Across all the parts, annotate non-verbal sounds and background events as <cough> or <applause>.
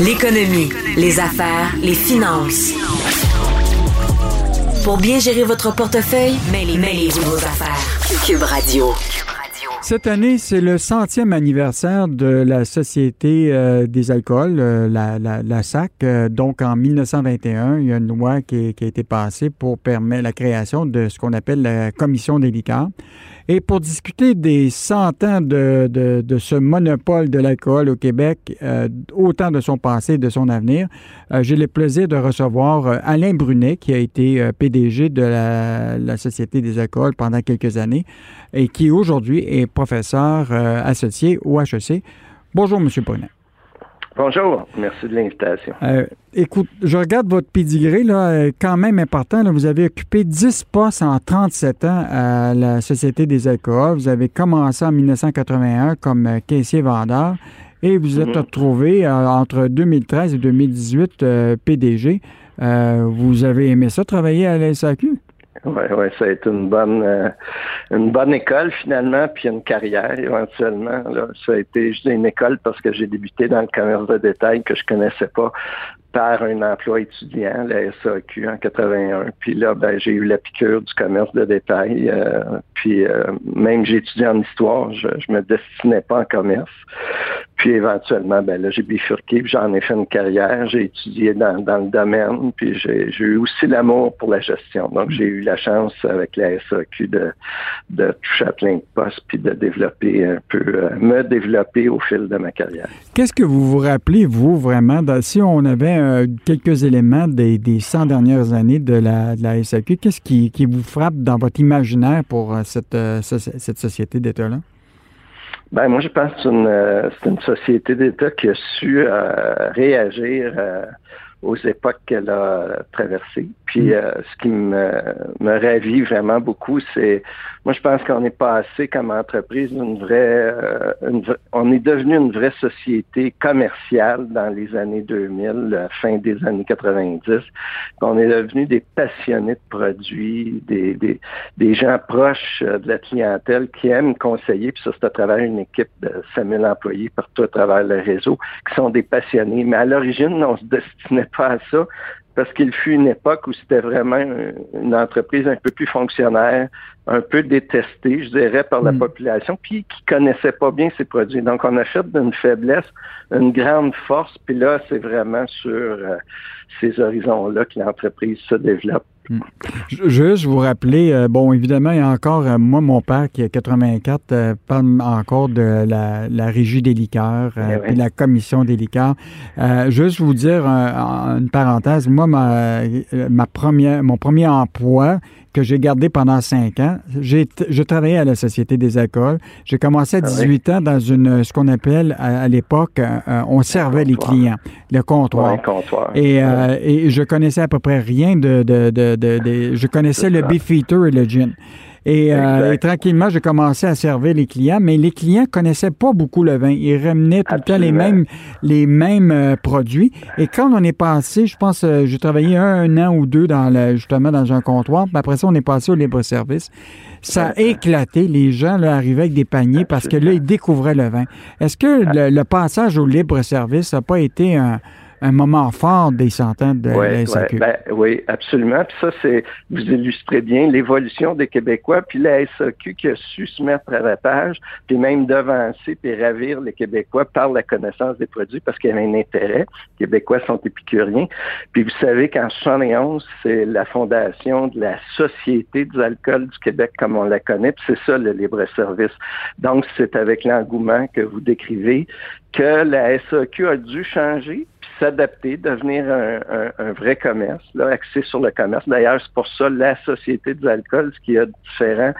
L'économie, les affaires, les finances. Pour bien gérer votre portefeuille, mêlez-vous vos affaires. Cube Radio. Cette année, c'est le centième anniversaire de la Société euh, des alcools, euh, la, SAC. Euh, donc, en 1921, il y a une loi qui, qui, a été passée pour permettre la création de ce qu'on appelle la Commission des liqueurs. Et pour discuter des cent ans de, ce monopole de l'alcool au Québec, euh, autant de son passé et de son avenir, euh, j'ai le plaisir de recevoir euh, Alain Brunet, qui a été PDG de la, Société des alcools pendant quelques années et qui aujourd'hui est professeur associé au HEC. Bonjour, M. Brunet. Bonjour, merci de l'invitation. Euh, écoute, je regarde votre pédigré, là, euh, quand même important. vous avez occupé 10 postes en 37 ans à la Société des alcools. Vous avez commencé en 1981 comme euh, caissier-vendeur et vous êtes mhm. retrouvé entre 2013 et 2018 PDG. vous avez aimé ça, travailler à la SAQ? Oui, ouais, ça a été une bonne euh, une bonne école finalement, puis une carrière éventuellement. Là. Ça a été juste une école parce que j'ai débuté dans le commerce de détail que je connaissais pas par un emploi étudiant, la SAQ en 81. Puis là, ben, j'ai eu la piqûre du commerce de détail. Euh, puis euh, même j'ai étudié en histoire, je, je me destinais pas en commerce. Puis éventuellement, ben là, j'ai bifurqué, j'en ai fait une carrière, j'ai étudié dans, le domaine, puis j'ai eu aussi l'amour pour la gestion. Donc, j'ai eu la chance avec la SAQ de, de toucher à plein de postes, puis de développer un peu, euh, me développer au fil de ma carrière. Qu'est-ce que vous vous rappelez, vous, vraiment, si on avait euh, quelques éléments des, des 100 dernières années de la, de SAQ, qu'est-ce qui, qui, vous frappe dans votre imaginaire pour euh, cette société d'État-là? Ben moi je pense que c'est une, euh, une, société d'État qui a su euh, réagir euh, aux époques qu'elle a traversées. Puis mm. euh, ce qui me, me ravit vraiment beaucoup, c'est moi je pense qu'on est passé comme entreprise une vraie euh, on est devenu une vraie société commerciale dans les années 2000, la fin des années 90. On est devenu des passionnés de produits, des, des, des gens proches euh, de la clientèle qui aiment conseiller, puis ça c'est à travers une équipe de 5000 employés partout à travers le réseau, qui sont des passionnés. Mais à l'origine, on se destinait pas à ça parce qu'il fut une époque où c'était vraiment une entreprise un peu plus fonctionnaire, un peu détestée, je dirais, par la mm. population, puis qui connaissait pas bien ses produits. Donc, on a fait d'une faiblesse une grande force, puis là, c'est vraiment sur euh, ces horizons-là que l'entreprise se développe. Mm. Juste vous rappeler, euh, bon, évidemment, il y a encore, euh, moi, mon père qui est 84, parle encore de la, régie des liqueurs, et eh la commission des liqueurs. juste vous dire une parenthèse, moi, ma, ma première, mon premier emploi, que j'ai gardé pendant cinq ans. J'ai, je travaillais à la Société des alcools. J'ai commencé à 18 ah ans dans une, ce qu'on appelle à, l'époque, euh, euh, on servait les clients, le comptoir. Et, euh, et, je connaissais à peu près rien de... de, de, de je connaissais le beefeater et le gin. Euh, et, tranquillement, j'ai commencé à servir les clients, mais les clients connaissaient pas beaucoup le vin. Ils ramenaient tout le temps les mêmes, les mêmes euh, produits. Et quand on est passé, je pense, euh, j'ai travaillé un, an ou deux dans le, justement dans un comptoir. Puis après ça, on est passé au libre-service. Ça a éclaté. Les gens là, arrivaient avec des paniers parce que là, ils découvraient le vin. Est-ce que le passage au libre-service n'a pas été un un moment fort des centaines de oui, SAQ. Ben, oui, absolument. Puis ça, c'est vous illustrez bien l'évolution des Québécois, puis la SAQ qui a su se mettre à la page, puis même devancer puis ravir les Québécois par la connaissance des produits parce qu'il y avait un intérêt. Les Québécois sont épicuriens. Puis vous savez qu'en 71, c'est la fondation de la Société des alcools du Québec comme on la connaît, puis c'est ça le libre-service. Donc, c'est avec l'engouement que vous décrivez que la SAQ a dû changer s'adapter, devenir un, vrai commerce, là, axé sur le commerce. D'ailleurs, c'est pour ça la Société des alcools, ce qui est différent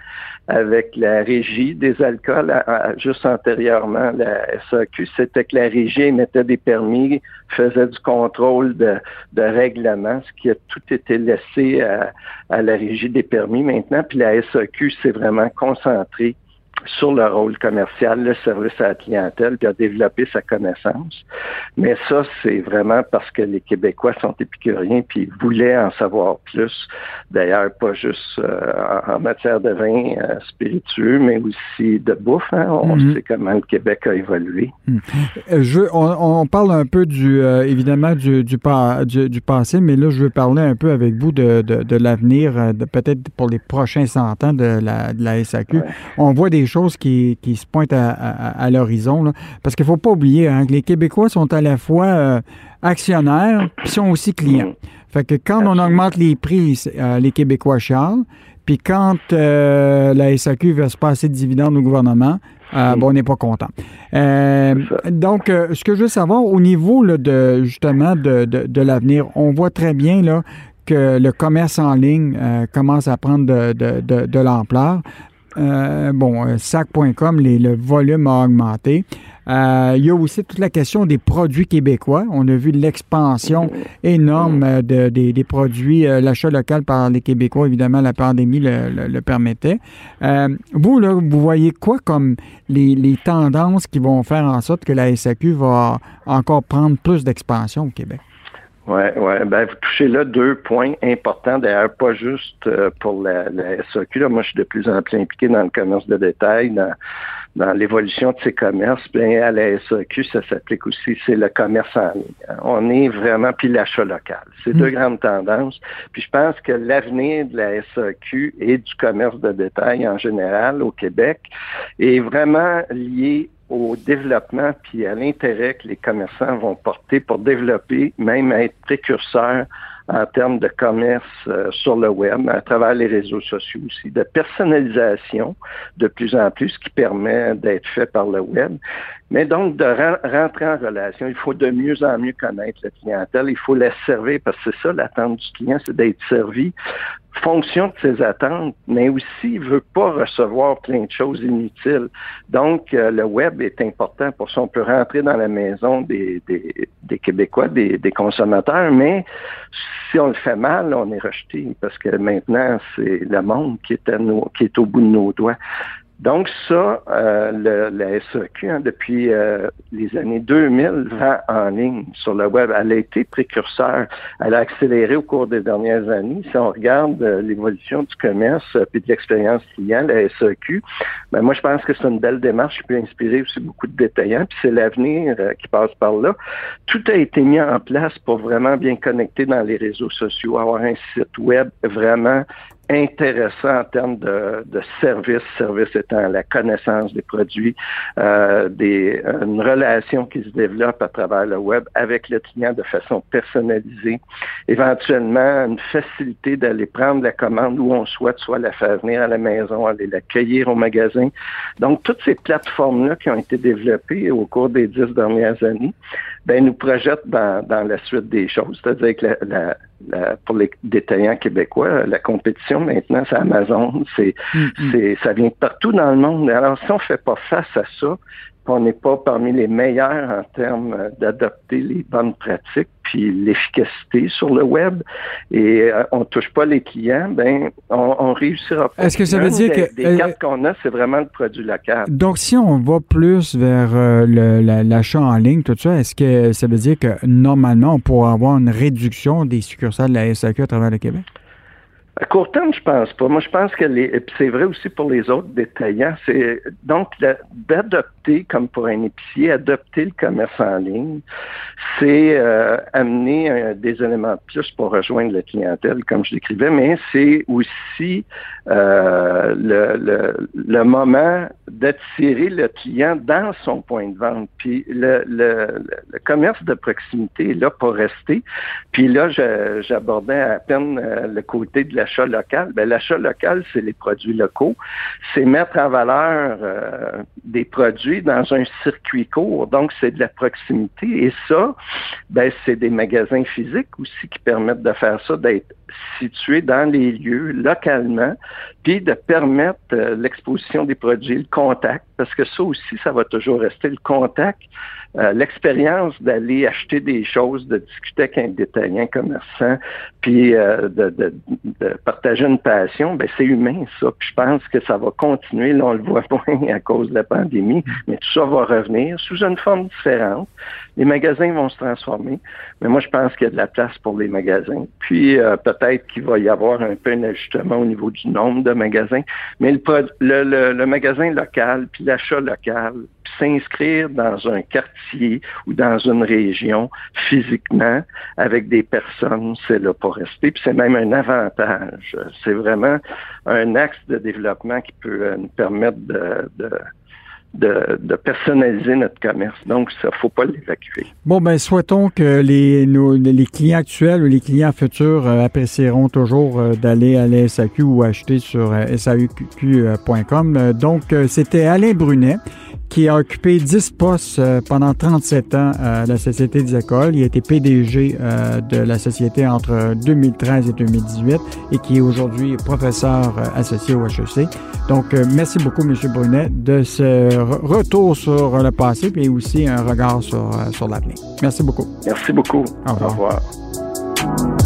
avec la régie des alcools, juste antérieurement, la SAQ, c'était que la régie émettait des permis, faisait du contrôle de, de règlement, ce qui a tout été laissé à, à la régie des permis maintenant. Puis la SAQ s'est vraiment concentrée sur le rôle commercial, le service à la clientèle, puis a développé sa connaissance. Mais ça, c'est vraiment parce que les Québécois sont épicuriens, puis ils voulaient en savoir plus. D'ailleurs, pas juste euh, en, matière de vin euh, spiritueux, mais aussi de bouffe. Hein. On mhm. sait comment le Québec a évolué. Mhm. Euh, je, on, parle un peu du, évidemment du, du, du, passé, mais là, je veux parler un peu avec vous de, de, de l'avenir, peut-être pour les prochains 100 ans de la, de la SAQ. On voit des choses qui, qui se pointent à, à, l'horizon. Parce qu'il ne faut pas oublier hein, que les Québécois sont à la fois euh, actionnaires et sont aussi clients. Fait que quand on augmente les prix, euh, les Québécois charlent. Puis quand euh, la SAQ veut se passer de dividendes au gouvernement, bon, on n'est pas content. donc, ce que je veux savoir au niveau de justement de, de, l'avenir, on voit très bien là, que le commerce en ligne commence à prendre de, de, de l'ampleur. Euh, bon, euh, sac.com, le volume a augmenté. Euh, il y a aussi toute la question des produits québécois. On a vu l'expansion énorme des produits, l'achat local par les Québécois. Évidemment, la pandémie le, permettait. vous, là, vous voyez quoi comme les, les, tendances qui vont faire en sorte que la SAQ va encore prendre plus d'expansion au Québec? Oui, ouais. Ben, vous touchez là deux points importants, d'ailleurs, pas juste euh, pour la, la SAQ. Là. Moi, je suis de plus en plus impliqué dans le commerce de détail, dans, dans l'évolution de ces commerces. Bien, à la SAQ, ça s'applique aussi, c'est le commerce en ligne. On est vraiment, puis l'achat local. C'est deux mm. grandes tendances. Puis je pense que l'avenir de la SAQ et du commerce de détail en général au Québec est vraiment lié au développement puis à l'intérêt que les commerçants vont porter pour développer, même être précurseurs en termes de commerce euh, sur le web, à travers les réseaux sociaux aussi, de personnalisation de plus en plus qui permet d'être fait par le web. Mais donc, de rentrer en relation, il faut de mieux en mieux connaître la clientèle, il faut la servir, parce que c'est ça l'attente du client, c'est d'être servi fonction de ses attentes, mais aussi il veut pas recevoir plein de choses inutiles. Donc, euh, le web est important pour ça. On peut rentrer dans la maison des, des, des Québécois, des, des, consommateurs, mais si on le fait mal, on est rejeté parce que maintenant, c'est le monde qui est, qui est au bout de nos doigts. Donc ça, euh, la SAQ, hein, depuis euh, les années 2000, vend en ligne sur le web. Elle a été précurseur. Elle a accéléré au cours des dernières années. Si on regarde euh, l'évolution du commerce et de l'expérience client, la SAQ, ben moi je pense que c'est une belle démarche qui peut inspirer aussi beaucoup de détaillants. Puis c'est l'avenir qui passe par là. Tout a été mis en place pour vraiment bien connecter dans les réseaux sociaux, avoir un site web vraiment intéressant en termes de, de services, service étant la connaissance des produits, euh, des, une relation qui se développe à travers le web avec le client de façon personnalisée, éventuellement une facilité d'aller prendre la commande où on souhaite, soit la faire venir à la maison, aller l'accueillir au magasin. Donc, toutes ces plateformes-là qui ont été développées au cours des dix dernières années, ben, nous projettent dans, dans la suite des choses. C'est-à-dire que la pour les détaillants québécois, la compétition maintenant, c'est Amazon, c'est, c'est, ça vient de partout dans le monde. Alors, si on ne fait pas face à ça, on n'est pas parmi les meilleurs en termes d'adopter les bonnes pratiques puis l'efficacité sur le web et euh, on touche pas les clients, ben on, on réussira pas. Est-ce que ça veut dire que les euh, cartes qu'on a, c'est vraiment le produit local. Donc si on va plus vers euh, l'achat en ligne, tout ça, est-ce que ça veut dire que normalement on pourra avoir une réduction des succursales de la SAQ à travers le Québec? À court terme, je pense pas. Moi, je pense que c'est vrai aussi pour les autres détaillants, donc d'adopter, comme pour un épicier, adopter le commerce en ligne, c'est euh, amener euh, des éléments de plus pour rejoindre la clientèle, comme je l'écrivais, mais c'est aussi euh, le, moment d'attirer le client dans son point de vente. Puis le, le, commerce de proximité est là pour rester. Puis là, j'abordais à peine le côté de la l'achat local? Ben, l'achat local, c'est les produits locaux. C'est mettre en valeur euh, des produits dans un circuit court. Donc, c'est de la proximité. Et ça, ben, c'est des magasins physiques aussi qui permettent de faire ça, d'être situés dans les lieux localement, puis de permettre l'exposition des produits, le contact, parce que ça aussi, ça va toujours rester le contact euh, l'expérience d'aller acheter des choses, de discuter avec un détaillant commerçant, puis euh, de, de, de, partager une passion, ben c'est humain ça. Je pense que ça va continuer. Là, on le voit <laughs> moins à cause de la pandémie, mais tout ça va revenir sous une forme différente. Les magasins vont se transformer, mais moi je pense qu'il y a de la place pour les magasins. Puis euh, peut-être qu'il va y avoir un peu un ajustement au niveau du nombre de magasins, mais le, le, le, magasin local, puis l'achat local, s'inscrire dans un quartier ou dans une région physiquement avec des personnes, c'est là pour rester. Puis c'est même un avantage. C'est vraiment un axe de développement qui peut euh, nous permettre de, de de, personnaliser notre commerce. Donc, ça, faut pas l'évacuer. Bon, ben, souhaitons que les, les clients actuels ou les clients futurs euh, apprécieront toujours euh, d'aller à la SAQ ou acheter sur SAQ.com. donc, c'était Alain Brunet qui a occupé 10 postes euh, pendant 37 ans à la Société des écoles. Il a été PDG euh, de la société entre 2013 et 2018 et qui est aujourd'hui professeur euh, associé au HEC. Donc, merci beaucoup, M. Brunet, de ce retour sur le passé et aussi un regard sur, sur l'avenir. Merci beaucoup. Merci beaucoup. Au revoir. Au revoir.